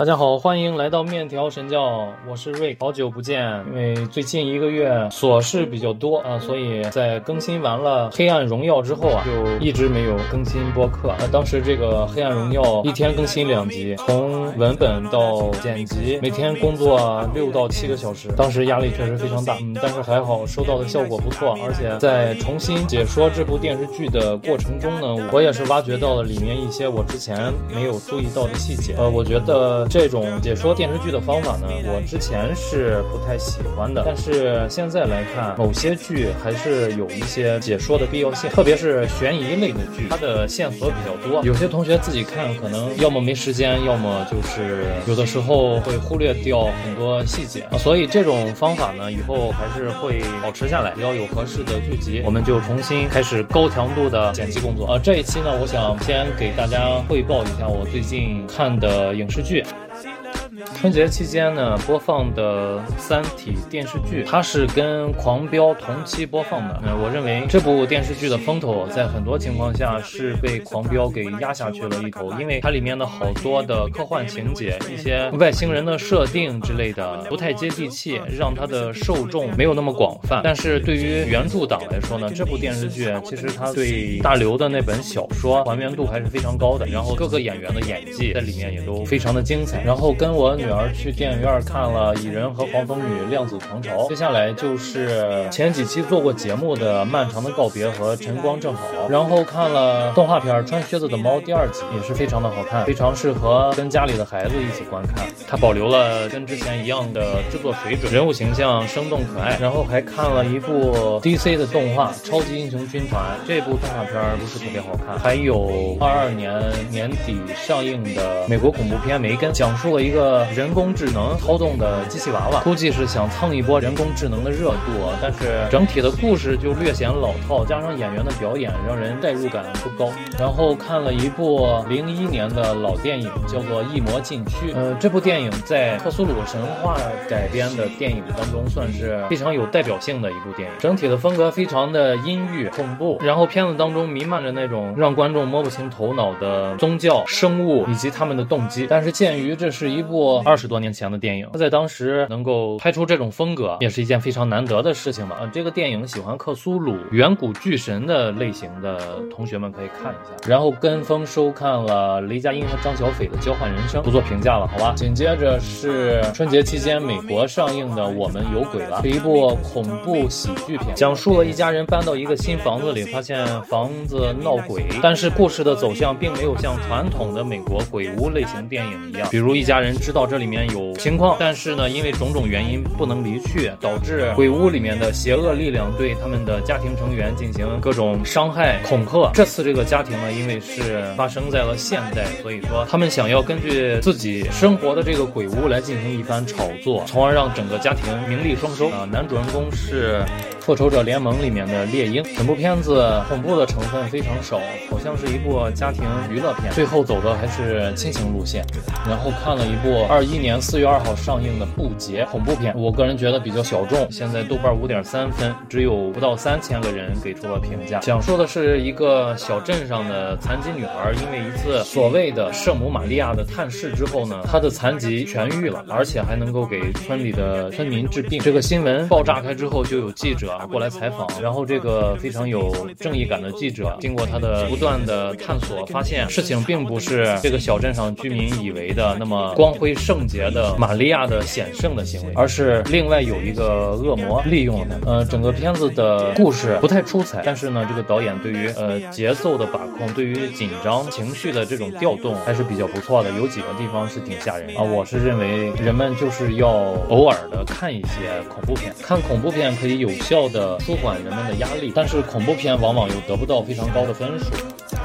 大家好，欢迎来到面条神教，我是瑞，好久不见。因为最近一个月琐事比较多啊，所以在更新完了《黑暗荣耀》之后啊，就一直没有更新播客。那当时这个《黑暗荣耀》一天更新两集，从文本到剪辑，每天工作六到七个小时，当时压力确实非常大。嗯，但是还好收到的效果不错，而且在重新解说这部电视剧的过程中呢，我也是挖掘到了里面一些我之前没有注意到的细节。呃，我觉得。这种解说电视剧的方法呢，我之前是不太喜欢的，但是现在来看，某些剧还是有一些解说的必要性，特别是悬疑类的剧，它的线索比较多。有些同学自己看，可能要么没时间，要么就是有的时候会忽略掉很多细节。所以这种方法呢，以后还是会保持下来。只要有合适的剧集，我们就重新开始高强度的剪辑工作啊。这一期呢，我想先给大家汇报一下我最近看的影视剧。春节期间呢，播放的《三体》电视剧，它是跟《狂飙》同期播放的。呃，我认为这部电视剧的风头，在很多情况下是被《狂飙》给压下去了一头，因为它里面的好多的科幻情节、一些外星人的设定之类的，不太接地气，让它的受众没有那么广泛。但是对于原著党来说呢，这部电视剧其实它对大刘的那本小说还原度还是非常高的，然后各个演员的演技在里面也都非常的精彩。然后跟我女儿去电影院看了《蚁人和黄蜂女：量子狂潮》，接下来就是前几期做过节目的《漫长的告别》和《晨光正好》，然后看了动画片《穿靴子的猫》第二集，也是非常的好看，非常适合跟家里的孩子一起观看。它保留了跟之前一样的制作水准，人物形象生动可爱。然后还看了一部 DC 的动画《超级英雄军团》，这部动画片不是特别好看。还有二二年年底上映的美国恐怖片《梅根》，讲述了一个。人工智能操纵的机器娃娃，估计是想蹭一波人工智能的热度，但是整体的故事就略显老套，加上演员的表演让人代入感不高。然后看了一部零一年的老电影，叫做《异魔禁区》。呃，这部电影在克苏鲁神话改编的电影当中算是非常有代表性的一部电影。整体的风格非常的阴郁恐怖，然后片子当中弥漫着那种让观众摸不清头脑的宗教、生物以及他们的动机。但是鉴于这是一部。二十多年前的电影，他在当时能够拍出这种风格，也是一件非常难得的事情吧。嗯，这个电影喜欢克苏鲁、远古巨神的类型的同学们可以看一下。然后跟风收看了雷佳音和张小斐的《交换人生》，不做评价了，好吧。紧接着是春节期间美国上映的《我们有鬼了》，是一部恐怖喜剧片，讲述了一家人搬到一个新房子里，发现房子闹鬼，但是故事的走向并没有像传统的美国鬼屋类型电影一样，比如一家人知道。这里面有情况，但是呢，因为种种原因不能离去，导致鬼屋里面的邪恶力量对他们的家庭成员进行各种伤害、恐吓。这次这个家庭呢，因为是发生在了现代，所以说他们想要根据自己生活的这个鬼屋来进行一番炒作，从而让整个家庭名利双收。啊，男主人公是。复仇者联盟里面的猎鹰，整部片子恐怖的成分非常少，好像是一部家庭娱乐片，最后走的还是亲情路线。然后看了一部二一年四月二号上映的《不洁》恐怖片，我个人觉得比较小众，现在豆瓣五点三分，只有不到三千个人给出了评价。讲述的是一个小镇上的残疾女孩，因为一次所谓的圣母玛利亚的探视之后呢，她的残疾痊愈了，而且还能够给村里的村民治病。这个新闻爆炸开之后，就有记者。过来采访，然后这个非常有正义感的记者，经过他的不断的探索，发现事情并不是这个小镇上居民以为的那么光辉圣洁的玛利亚的显圣的行为，而是另外有一个恶魔利用了他。呃，整个片子的故事不太出彩，但是呢，这个导演对于呃节奏的把控，对于紧张情绪的这种调动还是比较不错的，有几个地方是挺吓人啊。我是认为人们就是要偶尔的看一些恐怖片，看恐怖片可以有效。的舒缓人们的压力，但是恐怖片往往又得不到非常高的分数。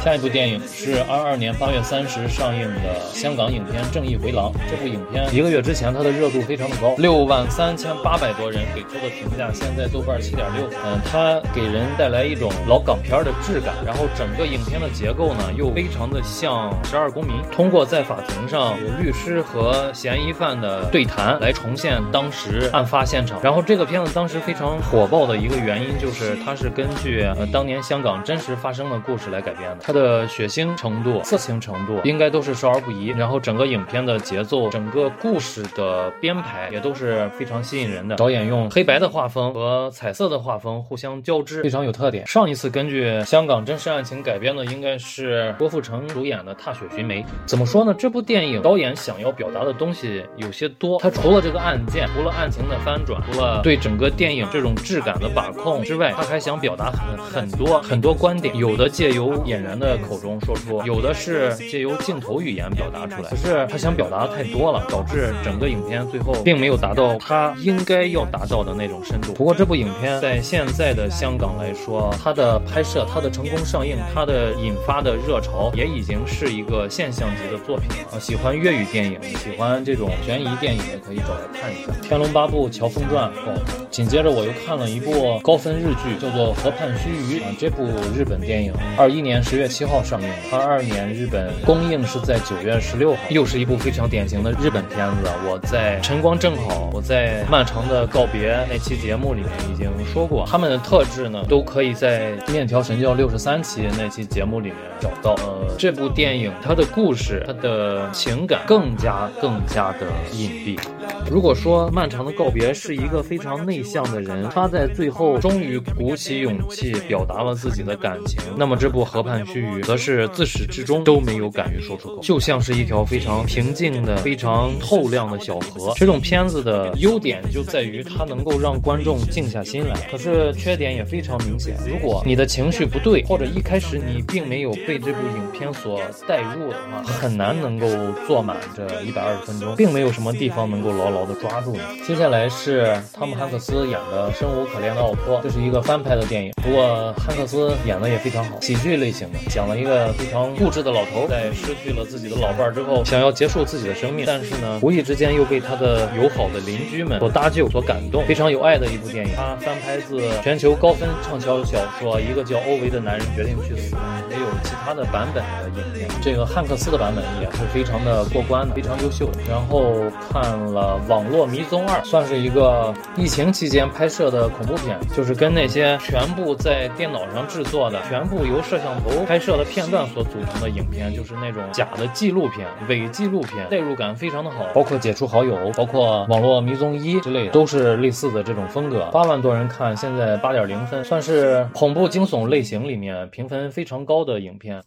下一部电影是二二年八月三十上映的香港影片《正义回廊》。这部影片一个月之前它的热度非常的高，六万三千八百多人给出的评价，现在豆瓣七点六。嗯，它给人带来一种老港片的质感，然后整个影片的结构呢又非常的像《十二公民》，通过在法庭上有律师和嫌疑犯的对谈来重现当时案发现场。然后这个片子当时非常火爆的一个原因就是它是根据呃当年香港真实发生的故事来改编的。的血腥程度、色情程度应该都是少儿不宜。然后整个影片的节奏、整个故事的编排也都是非常吸引人的。导演用黑白的画风和彩色的画风互相交织，非常有特点。上一次根据香港真实案情改编的应该是郭富城主演的《踏雪寻梅》。怎么说呢？这部电影导演想要表达的东西有些多。他除了这个案件，除了案情的翻转，除了对整个电影这种质感的把控之外，他还想表达很很多很多观点。有的借由演员的口中说出，有的是借由镜头语言表达出来。可是他想表达的太多了，导致整个影片最后并没有达到他应该要达到的那种深度。不过这部影片在现在的香港来说，它的拍摄、它的成功上映、它的引发的热潮，也已经是一个现象级的作品了。喜欢粤语电影、喜欢这种悬疑电影的，可以找来看一下《天龙八部·乔峰传》。哦，紧接着我又看了一部高分日剧，叫做《河畔须臾》啊。这部日本电影二一年十月七号上映，二二年日本公映是在九月十六号，又是一部非常典型的日本片子。我在晨光正好，我在漫长的告别那期节目里面已经说过，他们的特质呢，都可以在面条神教六十三期那期节目里面找到。呃，这部电影它的故事，它的情感更加更加的隐蔽。如果说漫长的告别是一个非常内向的人，他在最后终于鼓起勇气表达了自己的感情，那么这部河畔须臾则是自始至终都没有敢于说出口，就像是一条非常平静的、非常透亮的小河。这种片子的优点就在于它能够让观众静下心来，可是缺点也非常明显。如果你的情绪不对，或者一开始你并没有被这部影片所带入的话，很难能够坐满这一百二十分钟，并没有什么地方能够牢牢的抓住你。接下来是汤姆汉克斯演的《生无可恋的奥托》，这是一个翻拍的电影，不过汉克斯演的也非常好，喜剧类型的，讲了一个非常固执的老头，在失去了自己的老伴儿之后，想要结束自己的生命，但是呢，无意之间又被他的友好的邻居们所搭救、所感动，非常有爱的一部电影。他翻拍自全球高分畅销小说《一个叫欧维的男人决定去死》，也有其他的版本的影片。这个汉克斯的版本也是非常的过关的，非常优秀。然后看了《网络迷踪二》，算是一个疫情期间拍摄的恐怖片，就是跟那些全部在电脑上制作的、全部由摄像头拍拍摄的片段所组成的影片，就是那种假的纪录片、伪纪录片，代入感非常的好。包括解除好友，包括《网络迷踪一》之类的，都是类似的这种风格。八万多人看，现在八点零分，算是恐怖惊悚类型里面评分非常高的影片。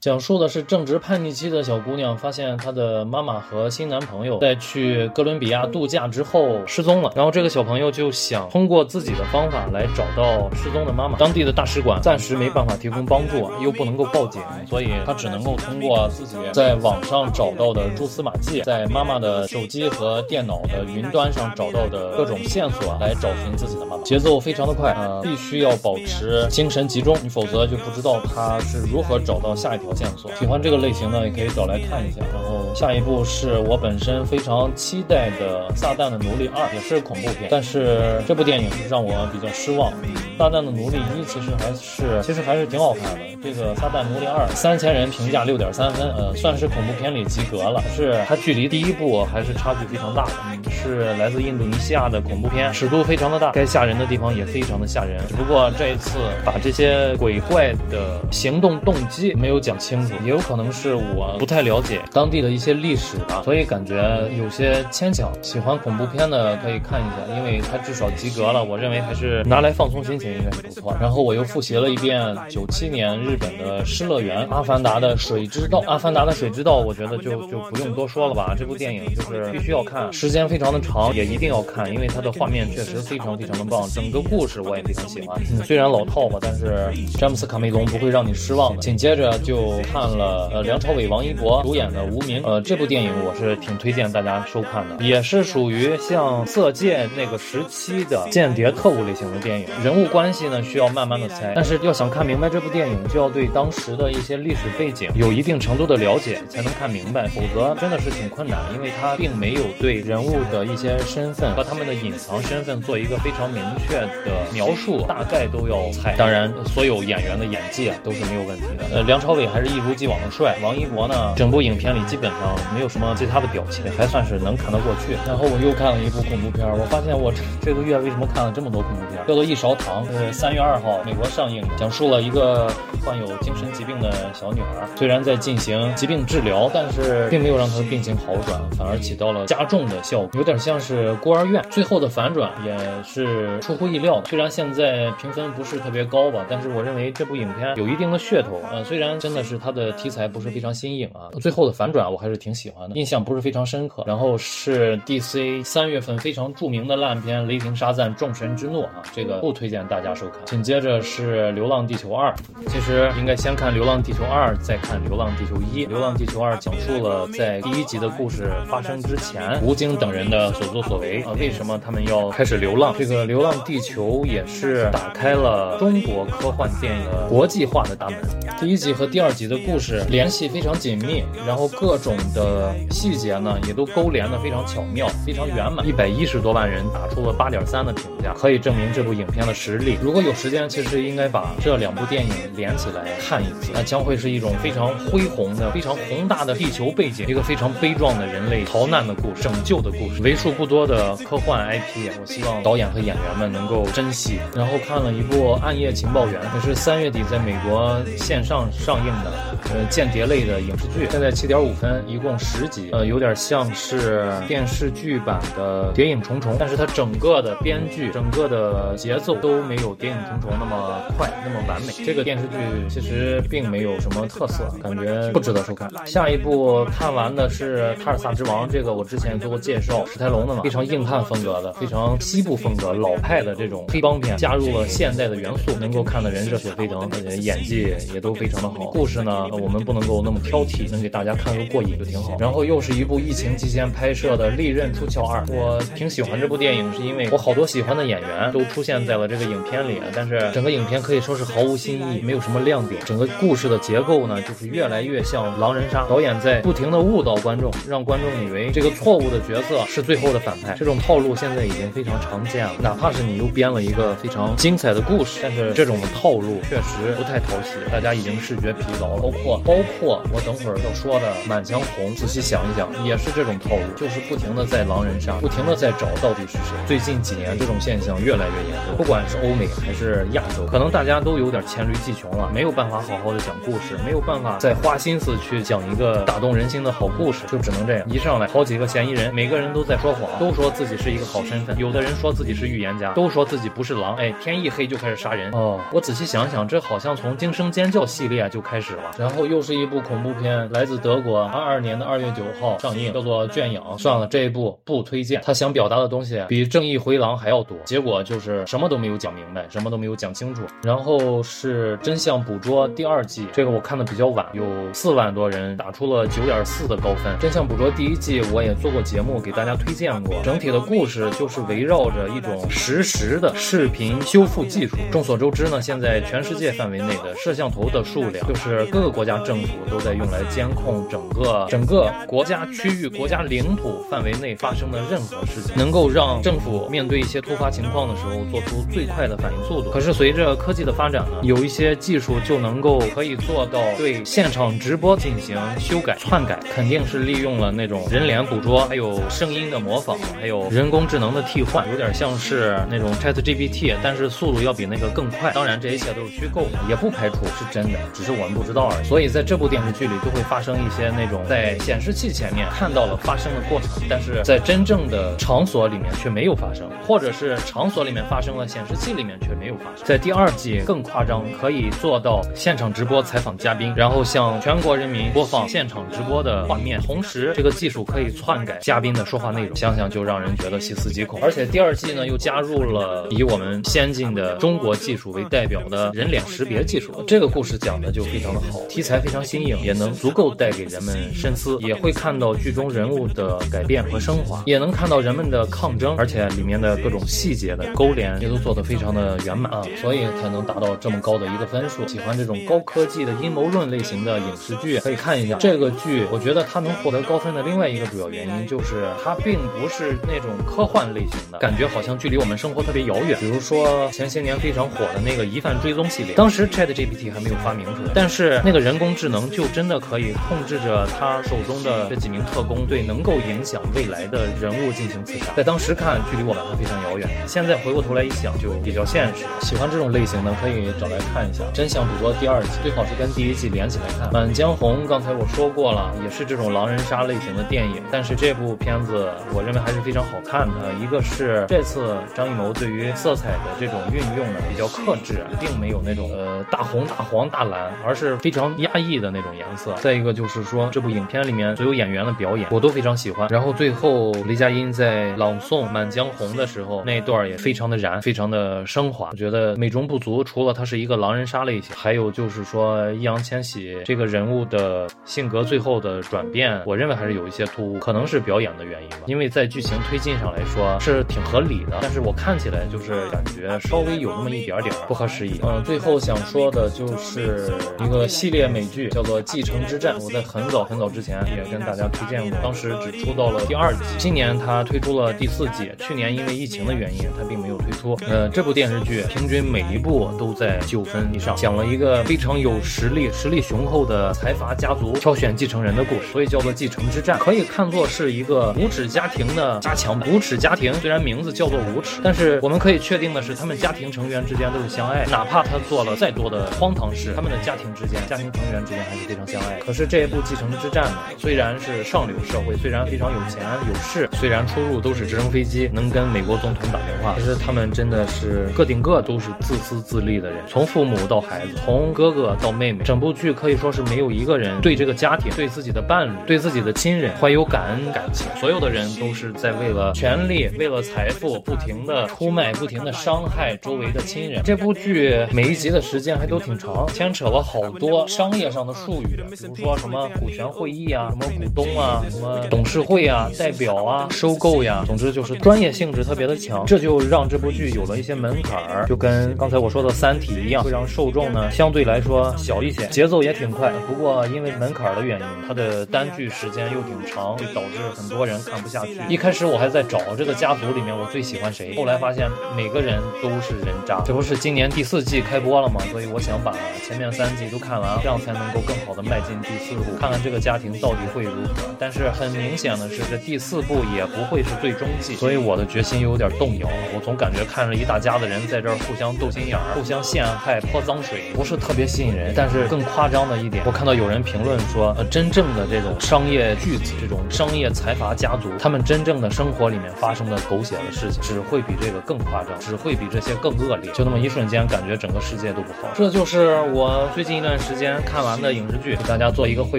讲述的是正值叛逆期的小姑娘，发现她的妈妈和新男朋友在去哥伦比亚度假之后失踪了。然后这个小朋友就想通过自己的方法来找到失踪的妈妈。当地的大使馆暂时没办法提供帮助，又不能够报警，所以他只能够通过自己在网上找到的蛛丝马迹，在妈妈的手机和电脑的云端上找到的各种线索来找寻自己的妈妈。节奏非常的快啊，必须要保持精神集中，你否则就不知道他是如何找到下一条。线索，喜欢这个类型的也可以找来看一下。然后下一部是我本身非常期待的《撒旦的奴隶二》，也是恐怖片，但是这部电影让我比较失望。《撒旦的奴隶一》其实还是其实还是挺好看的。这个《撒旦奴隶二》三千人评价六点三分，呃，算是恐怖片里及格了。可是它距离第一部还是差距非常大的。是来自印度尼西亚的恐怖片，尺度非常的大，该吓人的地方也非常的吓人。只不过这一次把这些鬼怪的行动动机没有讲。清楚，也有可能是我不太了解当地的一一些历史吧，所以感觉有些牵强。喜欢恐怖片的可以看一下，因为它至少及格了。我认为还是拿来放松心情应该是不错。然后我又复习了一遍九七年日本的《失乐园》《阿凡达的水之道》。《阿凡达的水之道》，我觉得就就不用多说了吧。这部电影就是必须要看，时间非常的长，也一定要看，因为它的画面确实非常非常的棒，整个故事我也非常喜欢。嗯虽然老套吧，但是詹姆斯卡梅隆不会让你失望的。紧接着就。看了呃梁朝伟、王一博主演的《无名》，呃这部电影我是挺推荐大家收看的，也是属于像《色戒》那个时期的间谍特务类型的电影，人物关系呢需要慢慢的猜，但是要想看明白这部电影，就要对当时的一些历史背景有一定程度的了解，才能看明白，否则真的是挺困难，因为他并没有对人物的一些身份和他们的隐藏身份做一个非常明确的描述，大概都要猜。当然，所有演员的演技啊都是没有问题的，呃梁朝伟还是。一如既往的帅，王一博呢，整部影片里基本上没有什么其他的表情，还算是能看得过去。然后我又看了一部恐怖片，我发现我这个月为什么看了这么多恐怖片？叫做《一勺糖》，是三月二号美国上映，讲述了一个患有精神疾病的小女孩，虽然在进行疾病治疗，但是并没有让她的病情好转，反而起到了加重的效果，有点像是孤儿院。最后的反转也是出乎意料的，虽然现在评分不是特别高吧，但是我认为这部影片有一定的噱头。呃，虽然真的是它的题材不是非常新颖啊，最后的反转我还还是挺喜欢的，印象不是非常深刻。然后是 DC 三月份非常著名的烂片《雷霆沙赞：众神之怒》啊，这个不推荐大家收看。紧接着是《流浪地球二》，其实应该先看《流浪地球二》，再看《流浪地球一》。《流浪地球二》讲述了在第一集的故事发生之前，吴京等人的所作所为啊，为什么他们要开始流浪？这个《流浪地球》也是打开了中国科幻电影国际化的大门。第一集和第二集的故事联系非常紧密，然后各种的细节呢也都勾连的非常巧妙，非常圆满。一百一十多万人打出了八点三的评价，可以证明这部影片的实力。如果有时间，其实应该把这两部电影连起来看一次，那将会是一种非常恢宏的、非常宏大的地球背景，一个非常悲壮的人类逃难的故事、拯救的故事。为数不多的科幻 IP，我希望导演和演员们能够珍惜。然后看了一部《暗夜情报员》，也是三月底在美国线上上映的，呃，间谍类的影视剧，现在七点五分，一共十集，呃，有点像是电视剧版的《谍影重重》，但是它整个的编剧、整个的节奏都没有《谍影重重》那么快、那么完美。这个电视剧其实并没有什么特色，感觉不值得收看。下一部看完的是《塔尔萨之王》，这个我之前做过介绍，史泰龙的嘛，非常硬汉风格的，非常西部风格、老派的这种黑帮片，加入了现代的元素，能够看的人热血沸腾，而且演技也都非常的好。故事呢，我们不能够那么挑剔，能给大家看个过瘾就挺好。然后又是一部疫情期间拍摄的《利刃出鞘二》，我挺喜欢这部电影，是因为我好多喜欢的演员都出现在了这个影片里，但是整个影片可以说是毫无新意，没有什么亮点。整个故事的结构呢，就是越来越像狼人杀，导演在不停的误导观众，让观众以为这个错误的角色是最后的反派。这种套路现在已经非常常见了，哪怕是你又编了一个非常精彩的故事，但是这种套路确实不太讨喜，大家已经视觉疲劳了。包括包括我等会儿要说的《满江红》，仔细想一想，也是这种套路，就是不停的在狼人杀，不停的在找到底是谁。最近几年这种现象越来越严重，不管是欧美还是亚洲，可能大家都有点黔驴技穷了，没有办法好好的讲故事，没有办法再花心思去讲一个打动人心的好故事，就只能这样。一上来好几个嫌疑人，每个人都在说谎，都说自己是一个好身份，有的人说自己是预言家，都说自己不是狼，哎，天一黑就开始杀人。哦，我仔细想想，这好像从《惊声尖叫》系列就开始了。然后又是一部恐怖片，来自德国，二二年的二月九号上映，叫做《圈养》。算了，这一部不推荐。他想表达的东西比《正义回廊》还要多，结果就是什么都没有讲明白，什么都没有讲清楚。然后是《真相捕捉》第二季，这个我看的比较晚，有四万多人打出了九点四的高分。《真相捕捉》第一季我也做过节目给大家推荐过，整体的故事就是围绕着一种实时的视频修复技术。众所周知呢，现在全世界范围内的摄像头的数量，就是各个国家政府都在用来监控整个整个国家区域、国家领土范围内发生的任何事情，能够让政府面对一些突发情况的时候做出最快的反应速度。可是随着科技的发展呢，有一些技术就能够可以做到对现场直播进行修改、篡改，肯定是利用了那种人脸捕捉，还有声音的模仿，还有人工智能的替换，有点像是那种 Chat GPT，但是速度要比那个更快。当然，这一切都是虚构的，也不排除是真的，只是我们不知道而已。所以在这部电视剧里，就会发生一些那种在显示器前面看到了发生的过程，但是在真正的场所里面却没有发生，或者是场所里面发生了，显示器里面却没有发生。在第二季更夸张，可以做到现场直播采访嘉宾，然后向全国人民播放现场直播的画面，同时这个技术可以篡改嘉宾的说话内容，想想就让人觉得细思极恐。而且第二季呢，又加入了以我们先进的中国技术为代表的人脸识别技术，这个故事讲的就非常的好，题材非常新颖，也能足够带给人们深思，也会看到剧中人物的改变和升华，也能看到人们的抗争，而且里面的各种细节的勾连也都做得非常的圆满啊，所以才能达到这么高的一个分数。喜欢这种高科技的阴谋论类型的影视剧，可以看一下这个剧。我觉得它能获得高分的另外一个主要原因就是它并不是那种科幻类型的感觉，好像距离我们生活特别遥远。比如说前些年非常火的那个疑犯追踪系列，当时 Chat GPT 还没有发明出来，但是那个人工智能就真的可以控制着它他手中的这几名特工对能够影响未来的人物进行刺杀。在当时看，距离我们还非常遥远。现在回过头来一想，就比较现实。喜欢这种类型的，可以找来看一下。真相捕捉第二季，最好是跟第一季连起来看。满江红，刚才我说过了，也是这种狼人杀类型的电影，但是这部片子我认为还是非常好看的。一个是这次张艺谋对于色彩的这种运用呢比较克制，并没有那种呃大红大黄大蓝，而是非常压抑的那种颜色。再一个就是说，这部影影片里面所有演员的表演我都非常喜欢。然后最后雷佳音在朗诵《满江红》的时候，那一段也非常的燃，非常的升华。我觉得美中不足，除了它是一个狼人杀类型，还有就是说易烊千玺这个人物的性格最后的转变，我认为还是有一些突兀，可能是表演的原因吧。因为在剧情推进上来说是挺合理的，但是我看起来就是感觉稍微有那么一点点不合时宜。嗯，最后想说的就是一个系列美剧叫做《继承之战》，我在很早很早之前也跟大家推荐过，当时只出到了第二季，今年它推出了第四季，去年因为疫情的原因，它并没有推出。呃，这部电视剧平均每一部都在九分以上，讲了一个非常有实力、实力雄厚的财阀家族挑选继承人的故事，所以叫做《继承之战》，可以看作是一个无耻家庭的加强版。无耻家庭虽然名字叫做无耻，但是我们可以确定的是，他们家庭成员之间都是相爱，哪怕他做了再多的荒唐事，他们的家庭之间、家庭成员之间还是非常相爱。可是这一部《继承之战》虽然是上流社会，虽然非常有钱有势，虽然出入都是直升飞机，能跟美国总统打电话，其实他们真的是个顶个都是自私自利的人，从父母到孩子，从哥哥到妹妹，整部剧可以说是没有一个人对这个家庭、对自己的伴侣、对自己的亲人怀有感恩感情，所有的人都是在为了权力、为了财富，不停的出卖，不停的伤害周围的亲人。这部剧每一集的时间还都挺长，牵扯了好多商业上的术语，比如说什么股权会议啊，什么股东啊，什么董事会啊，代表啊，收购呀，总之就是专业性质特别的强，这就让这部剧有了一些门槛儿，就跟刚才我说的《三体》一样，会让受众呢相对来说小一些，节奏也挺快。不过因为门槛的原因，它的单剧时间又挺长，会导致很多人看不下去。一开始我还在找这个家族里面我最喜欢谁，后来发现每个人都是人渣。这不是今年第四季开播了吗？所以我想把前面三季都看完，这样才能够更好的迈进第四部，看看这个家庭到底会如何。但是很明显的是，这第四部也不会是最终季，所以我的决心又有点动摇了。我总感觉看着一大家子人在这儿互相斗心眼儿、互相陷害、泼脏水，不是特别吸引人。但是更夸张的一点，我看到有人评论说，呃，真正的这种商业巨子、这种商业财阀家族，他们真正的生活里面发生的狗血的事情，只会比这个更夸张，只会比这些更恶劣。就那么一瞬间，感觉整个世界都不好。这就是我最近一段时间看完的影视剧，给大家做一个汇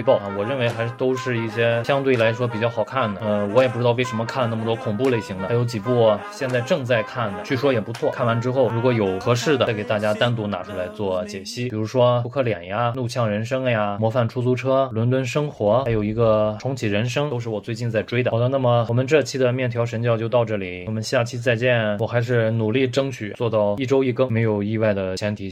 报啊。我认为为还是都是一些相对来说比较好看的。呃，我也不知道为什么看了那么多恐怖类型的，还有几部现在正在看的，据说也不错。看完之后，如果有合适的，再给大家单独拿出来做解析。比如说《扑克脸》呀，《怒呛人生》呀，《模范出租车》、《伦敦生活》，还有一个《重启人生》，都是我最近在追的。好的，那么我们这期的面条神教就到这里，我们下期再见。我还是努力争取做到一周一更，没有意外的前提。